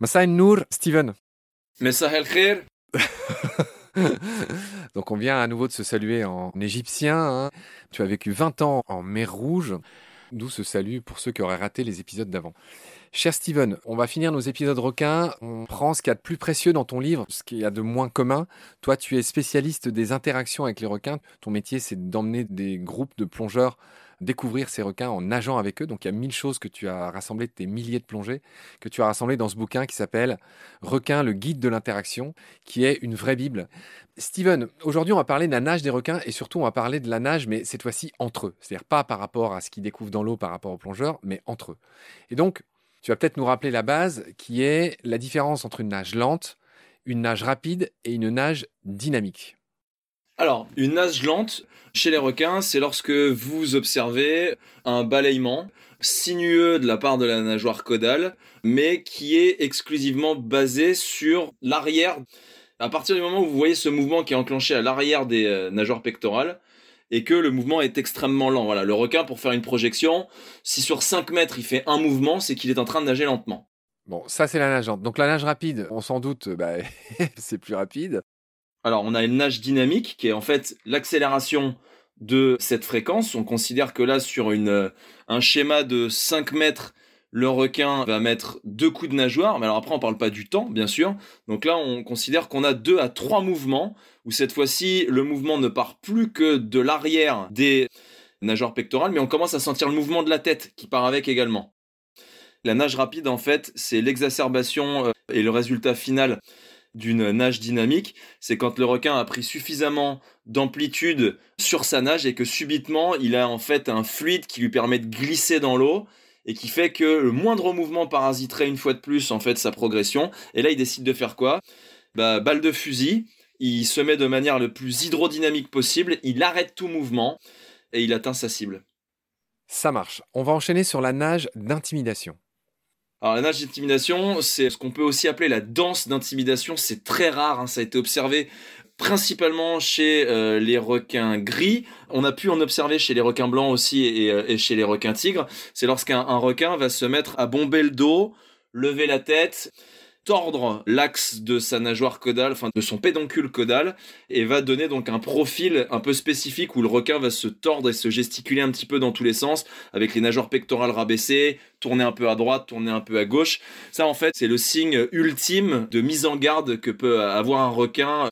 Massa Nour, Steven. Messa el khair. Donc on vient à nouveau de se saluer en égyptien. Hein. Tu as vécu 20 ans en mer Rouge, d'où ce salut pour ceux qui auraient raté les épisodes d'avant. Cher Steven, on va finir nos épisodes requins. On prend ce qu'il y a de plus précieux dans ton livre, ce qu'il y a de moins commun. Toi, tu es spécialiste des interactions avec les requins. Ton métier, c'est d'emmener des groupes de plongeurs découvrir ces requins en nageant avec eux. Donc il y a mille choses que tu as rassemblées de tes milliers de plongées, que tu as rassemblées dans ce bouquin qui s'appelle Requin, le guide de l'interaction, qui est une vraie Bible. Steven, aujourd'hui on va parler de la nage des requins et surtout on va parler de la nage, mais cette fois-ci entre eux. C'est-à-dire pas par rapport à ce qu'ils découvrent dans l'eau par rapport aux plongeurs, mais entre eux. Et donc, tu vas peut-être nous rappeler la base qui est la différence entre une nage lente, une nage rapide et une nage dynamique. Alors, une nage lente, chez les requins, c'est lorsque vous observez un balayement sinueux de la part de la nageoire caudale, mais qui est exclusivement basé sur l'arrière. À partir du moment où vous voyez ce mouvement qui est enclenché à l'arrière des euh, nageoires pectorales, et que le mouvement est extrêmement lent. Voilà, le requin, pour faire une projection, si sur 5 mètres il fait un mouvement, c'est qu'il est en train de nager lentement. Bon, ça c'est la nage lente. Donc la nage rapide, on s'en doute, bah, c'est plus rapide. Alors, on a une nage dynamique qui est en fait l'accélération de cette fréquence. On considère que là, sur euh, un schéma de 5 mètres, le requin va mettre deux coups de nageoire. Mais alors après, on parle pas du temps, bien sûr. Donc là, on considère qu'on a deux à trois mouvements où cette fois-ci, le mouvement ne part plus que de l'arrière des nageoires pectorales, mais on commence à sentir le mouvement de la tête qui part avec également. La nage rapide, en fait, c'est l'exacerbation euh, et le résultat final d'une nage dynamique, c'est quand le requin a pris suffisamment d'amplitude sur sa nage et que subitement il a en fait un fluide qui lui permet de glisser dans l'eau et qui fait que le moindre mouvement parasiterait une fois de plus en fait sa progression. Et là il décide de faire quoi? Bah balle de fusil, il se met de manière le plus hydrodynamique possible, il arrête tout mouvement et il atteint sa cible. Ça marche. On va enchaîner sur la nage d'intimidation. Alors la nage d'intimidation, c'est ce qu'on peut aussi appeler la danse d'intimidation. C'est très rare, hein. ça a été observé principalement chez euh, les requins gris. On a pu en observer chez les requins blancs aussi et, euh, et chez les requins tigres. C'est lorsqu'un requin va se mettre à bomber le dos, lever la tête tordre l'axe de sa nageoire caudale, enfin de son pédoncule caudal, et va donner donc un profil un peu spécifique où le requin va se tordre et se gesticuler un petit peu dans tous les sens, avec les nageoires pectorales rabaissées, tourner un peu à droite, tourner un peu à gauche. Ça en fait c'est le signe ultime de mise en garde que peut avoir un requin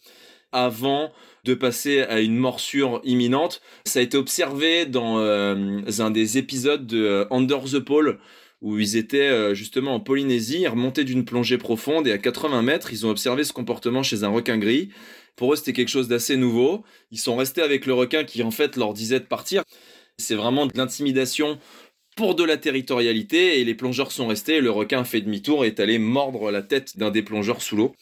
avant de passer à une morsure imminente. Ça a été observé dans euh, un des épisodes de euh, Under the Pole où ils étaient euh, justement en Polynésie, remontaient d'une plongée profonde et à 80 mètres, ils ont observé ce comportement chez un requin gris. Pour eux, c'était quelque chose d'assez nouveau. Ils sont restés avec le requin qui en fait leur disait de partir. C'est vraiment de l'intimidation pour de la territorialité et les plongeurs sont restés et le requin a fait demi-tour et est allé mordre la tête d'un des plongeurs sous l'eau.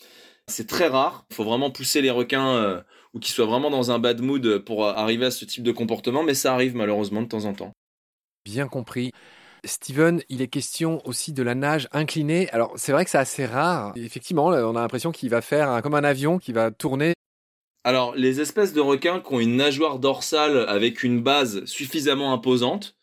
C'est très rare, il faut vraiment pousser les requins euh, ou qu'ils soient vraiment dans un bad mood pour arriver à ce type de comportement, mais ça arrive malheureusement de temps en temps. Bien compris. Steven, il est question aussi de la nage inclinée. Alors, c'est vrai que c'est assez rare. Effectivement, on a l'impression qu'il va faire comme un avion qui va tourner. Alors, les espèces de requins qui ont une nageoire dorsale avec une base suffisamment imposante,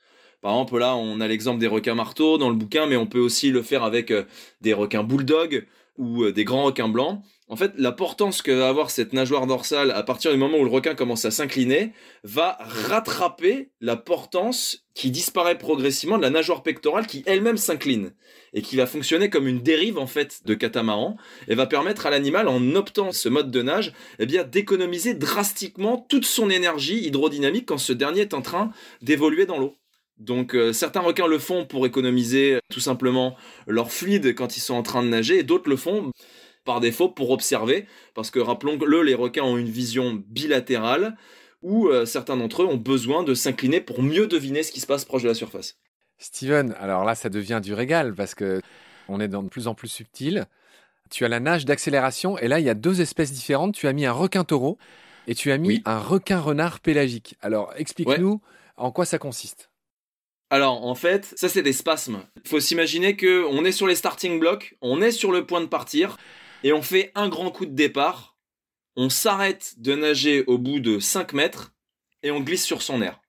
par exemple, là, on a l'exemple des requins marteaux dans le bouquin, mais on peut aussi le faire avec euh, des requins bulldog ou euh, des grands requins blancs. En fait, la portance que va avoir cette nageoire dorsale à partir du moment où le requin commence à s'incliner va rattraper la portance qui disparaît progressivement de la nageoire pectorale qui elle-même s'incline et qui va fonctionner comme une dérive en fait de catamaran et va permettre à l'animal en optant ce mode de nage eh bien d'économiser drastiquement toute son énergie hydrodynamique quand ce dernier est en train d'évoluer dans l'eau. Donc euh, certains requins le font pour économiser tout simplement leur fluide quand ils sont en train de nager et d'autres le font par défaut pour observer, parce que rappelons-le, les requins ont une vision bilatérale, où euh, certains d'entre eux ont besoin de s'incliner pour mieux deviner ce qui se passe proche de la surface. Steven, alors là, ça devient du régal, parce que on est de plus en plus subtil. Tu as la nage d'accélération, et là, il y a deux espèces différentes. Tu as mis un requin taureau, et tu as mis un requin renard pélagique. Alors, explique-nous en quoi ça consiste. Alors en fait, ça c'est des spasmes. Il faut s'imaginer que on est sur les starting blocks, on est sur le point de partir, et on fait un grand coup de départ, on s'arrête de nager au bout de 5 mètres et on glisse sur son air.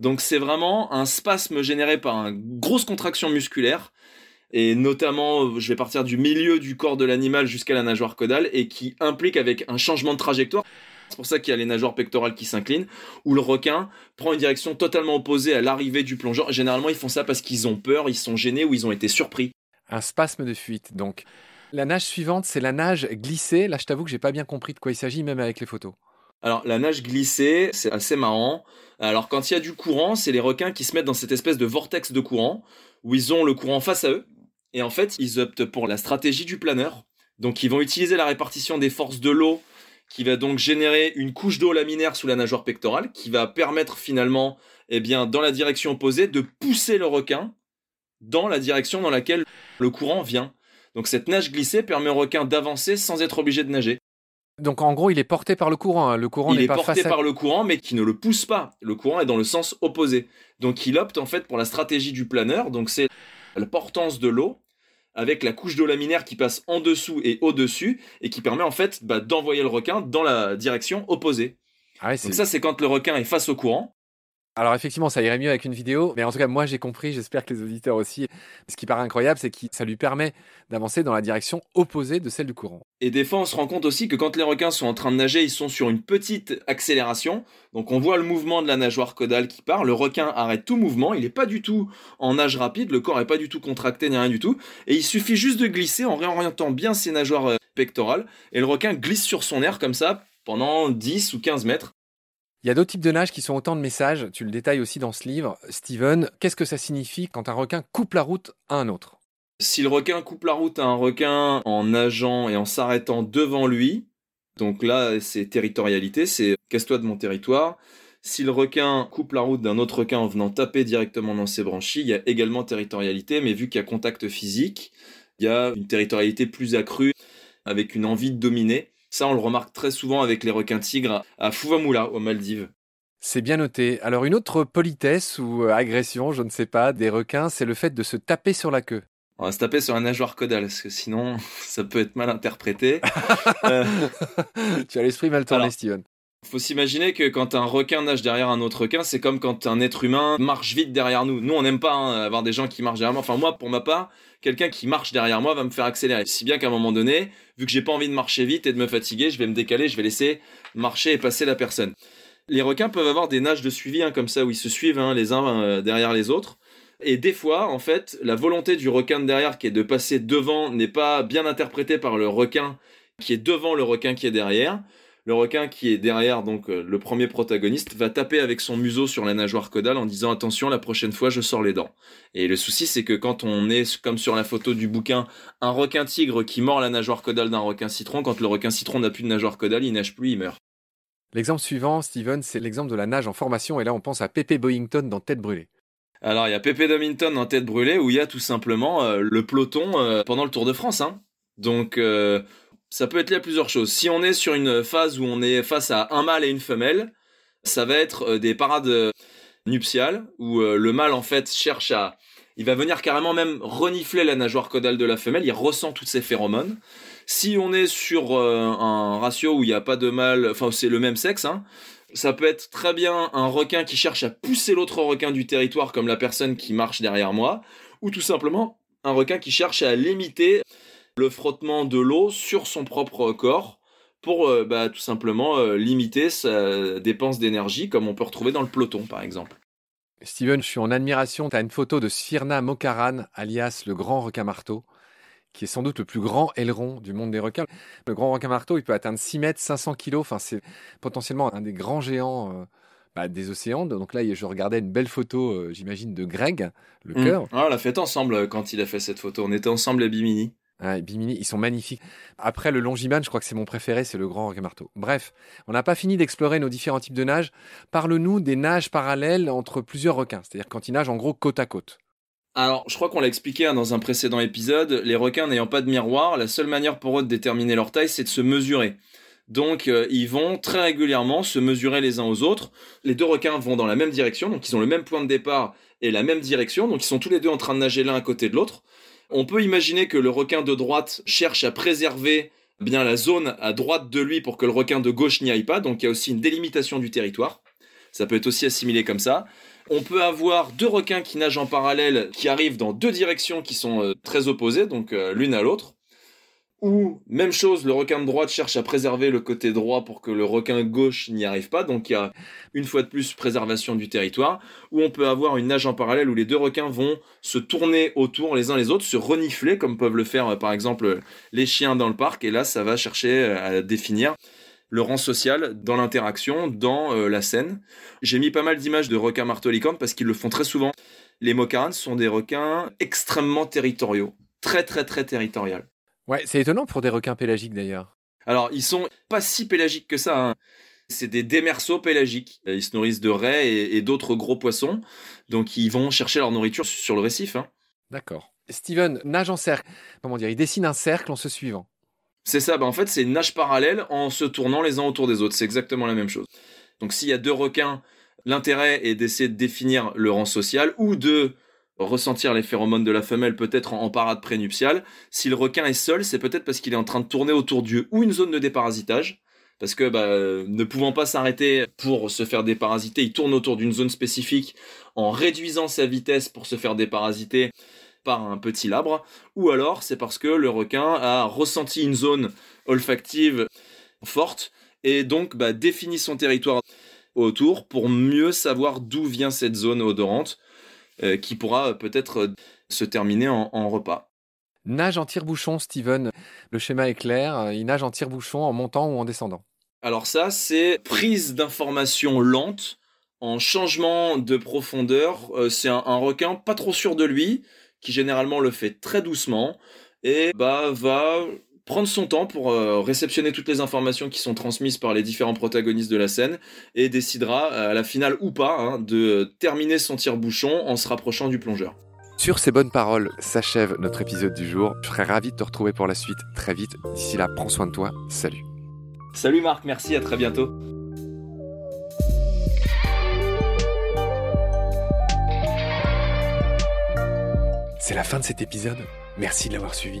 Donc c'est vraiment un spasme généré par une grosse contraction musculaire et notamment je vais partir du milieu du corps de l'animal jusqu'à la nageoire caudale et qui implique avec un changement de trajectoire. C'est pour ça qu'il y a les nageoires pectorales qui s'inclinent, où le requin prend une direction totalement opposée à l'arrivée du plongeur. Généralement, ils font ça parce qu'ils ont peur, ils sont gênés ou ils ont été surpris. Un spasme de fuite, donc. La nage suivante, c'est la nage glissée. Là, je t'avoue que j'ai pas bien compris de quoi il s'agit, même avec les photos. Alors, la nage glissée, c'est assez marrant. Alors, quand il y a du courant, c'est les requins qui se mettent dans cette espèce de vortex de courant, où ils ont le courant face à eux. Et en fait, ils optent pour la stratégie du planeur. Donc, ils vont utiliser la répartition des forces de l'eau qui va donc générer une couche d'eau laminaire sous la nageoire pectorale, qui va permettre finalement, eh bien, dans la direction opposée, de pousser le requin dans la direction dans laquelle le courant vient. Donc cette nage glissée permet au requin d'avancer sans être obligé de nager. Donc en gros, il est porté par le courant. Hein. Le courant il est, pas porté par le courant, mais qui ne le pousse pas. Le courant est dans le sens opposé. Donc il opte en fait pour la stratégie du planeur. Donc c'est la portance de l'eau avec la couche d'eau laminaire qui passe en dessous et au-dessus et qui permet en fait bah, d'envoyer le requin dans la direction opposée. Ah Donc ça, c'est quand le requin est face au courant. Alors effectivement, ça irait mieux avec une vidéo, mais en tout cas, moi j'ai compris, j'espère que les auditeurs aussi. Ce qui paraît incroyable, c'est que ça lui permet d'avancer dans la direction opposée de celle du courant. Et des fois, on se rend compte aussi que quand les requins sont en train de nager, ils sont sur une petite accélération. Donc on voit le mouvement de la nageoire caudale qui part, le requin arrête tout mouvement, il n'est pas du tout en nage rapide, le corps n'est pas du tout contracté ni rien du tout, et il suffit juste de glisser en réorientant bien ses nageoires euh, pectorales, et le requin glisse sur son air comme ça pendant 10 ou 15 mètres. Il y a d'autres types de nage qui sont autant de messages, tu le détailles aussi dans ce livre. Steven, qu'est-ce que ça signifie quand un requin coupe la route à un autre? Si le requin coupe la route à un requin en nageant et en s'arrêtant devant lui, donc là c'est territorialité, c'est casse-toi de mon territoire. Si le requin coupe la route d'un autre requin en venant taper directement dans ses branchies, il y a également territorialité, mais vu qu'il y a contact physique, il y a une territorialité plus accrue avec une envie de dominer. Ça, on le remarque très souvent avec les requins tigres à Fuvamula, aux Maldives. C'est bien noté. Alors une autre politesse ou euh, agression, je ne sais pas, des requins, c'est le fait de se taper sur la queue. On va se taper sur un nageoire caudale, parce que sinon, ça peut être mal interprété. Euh, tu as l'esprit mal tourné, Steven. Faut s'imaginer que quand un requin nage derrière un autre requin, c'est comme quand un être humain marche vite derrière nous. Nous, on n'aime pas hein, avoir des gens qui marchent derrière moi. Enfin, moi, pour ma part, quelqu'un qui marche derrière moi va me faire accélérer. Si bien qu'à un moment donné, vu que j'ai pas envie de marcher vite et de me fatiguer, je vais me décaler, je vais laisser marcher et passer la personne. Les requins peuvent avoir des nages de suivi hein, comme ça où ils se suivent hein, les uns euh, derrière les autres. Et des fois, en fait, la volonté du requin de derrière qui est de passer devant n'est pas bien interprétée par le requin qui est devant le requin qui est derrière le requin qui est derrière, donc euh, le premier protagoniste, va taper avec son museau sur la nageoire caudale en disant attention, la prochaine fois je sors les dents. Et le souci c'est que quand on est, comme sur la photo du bouquin, un requin tigre qui mord la nageoire caudale d'un requin citron, quand le requin citron n'a plus de nageoire caudale, il nage plus, il meurt. L'exemple suivant, Steven, c'est l'exemple de la nage en formation, et là on pense à Pépé Boyington dans Tête brûlée. Alors il y a Pépé Domington dans Tête brûlée où il y a tout simplement euh, le peloton euh, pendant le Tour de France. Hein. Donc ça peut être lié à plusieurs choses. Si on est sur une phase où on est face à un mâle et une femelle, ça va être euh, des parades euh, nuptiales où euh, le mâle en fait cherche à il va venir carrément même renifler la nageoire caudale de la femelle, il ressent toutes ces phéromones. Si on est sur un ratio où il n'y a pas de mâle, enfin c'est le même sexe, hein, ça peut être très bien un requin qui cherche à pousser l'autre requin du territoire comme la personne qui marche derrière moi, ou tout simplement un requin qui cherche à limiter le frottement de l'eau sur son propre corps pour euh, bah, tout simplement euh, limiter sa dépense d'énergie comme on peut retrouver dans le peloton par exemple. Steven, je suis en admiration. Tu as une photo de Sphyrna Mokaran, alias le grand requin marteau, qui est sans doute le plus grand aileron du monde des requins. Le grand requin marteau, il peut atteindre 6 mètres, 500 kilos. Enfin, c'est potentiellement un des grands géants euh, bah, des océans. Donc là, je regardais une belle photo, j'imagine, de Greg, le mmh. cœur. Ah, on l'a fait ensemble quand il a fait cette photo. On était ensemble à Bimini. Bimini, ils sont magnifiques. Après le Longiman, je crois que c'est mon préféré, c'est le grand requin marteau. Bref, on n'a pas fini d'explorer nos différents types de nages. Parle-nous des nages parallèles entre plusieurs requins, c'est-à-dire quand ils nagent en gros côte à côte. Alors, je crois qu'on l'a expliqué hein, dans un précédent épisode, les requins n'ayant pas de miroir, la seule manière pour eux de déterminer leur taille, c'est de se mesurer. Donc, euh, ils vont très régulièrement se mesurer les uns aux autres. Les deux requins vont dans la même direction, donc ils ont le même point de départ et la même direction, donc ils sont tous les deux en train de nager l'un à côté de l'autre. On peut imaginer que le requin de droite cherche à préserver bien la zone à droite de lui pour que le requin de gauche n'y aille pas, donc il y a aussi une délimitation du territoire. Ça peut être aussi assimilé comme ça. On peut avoir deux requins qui nagent en parallèle, qui arrivent dans deux directions qui sont euh, très opposées, donc euh, l'une à l'autre. Ou, même chose, le requin de droite cherche à préserver le côté droit pour que le requin gauche n'y arrive pas. Donc il y a une fois de plus préservation du territoire. Ou on peut avoir une nage en parallèle où les deux requins vont se tourner autour les uns les autres, se renifler comme peuvent le faire euh, par exemple les chiens dans le parc. Et là, ça va chercher à définir le rang social dans l'interaction, dans euh, la scène. J'ai mis pas mal d'images de requins marteau-licorne parce qu'ils le font très souvent. Les mokarans sont des requins extrêmement territoriaux, très très très territoriaux. Ouais, c'est étonnant pour des requins pélagiques d'ailleurs. Alors, ils sont pas si pélagiques que ça. Hein. C'est des démerceaux pélagiques. Ils se nourrissent de raies et, d'autres gros poissons. Donc, ils vont chercher leur nourriture sur le récif. Hein. D'accord. Steven nage en cercle. Comment dire Il dessine un cercle en se suivant. C'est ça, bah en fait c'est une nage parallèle en se tournant les uns autour des autres, c'est exactement la même chose. Donc s'il y a deux requins, l'intérêt est d'essayer de définir le rang social ou de ressentir les phéromones de la femelle peut-être en, parade prénuptiale. Si le requin est seul, c'est peut-être parce qu'il est en train de tourner autour d'eux ou une zone de déparasitage. Parce que bah, ne pouvant pas s'arrêter pour se faire déparasiter, il tourne autour d'une zone spécifique en réduisant sa vitesse pour se faire déparasiter par un petit labre, ou alors c'est parce que le requin a ressenti une zone olfactive forte et donc bah, définit son territoire autour pour mieux savoir d'où vient cette zone odorante euh, qui pourra peut-être se terminer en, en repas. Nage en tire-bouchon, Steven. Le schéma est clair. Il nage en tire-bouchon en montant ou en descendant. Alors ça, c'est prise d'information lente en changement de profondeur. Euh, c'est un, requin pas trop sûr de lui, qui généralement le fait très doucement et bah va prendre son temps pour euh, réceptionner toutes les informations qui sont transmises par les différents protagonistes de la scène et décidera à la finale ou pas hein, de terminer son tire-bouchon en se rapprochant du plongeur. Sur ces bonnes paroles s'achève notre épisode du jour. Je serais ravi de te retrouver pour la suite très vite. D'ici là, prends soin de toi. Salut. Salut Marc, merci, à très bientôt. C'est la fin de cet épisode. Merci de l'avoir suivi.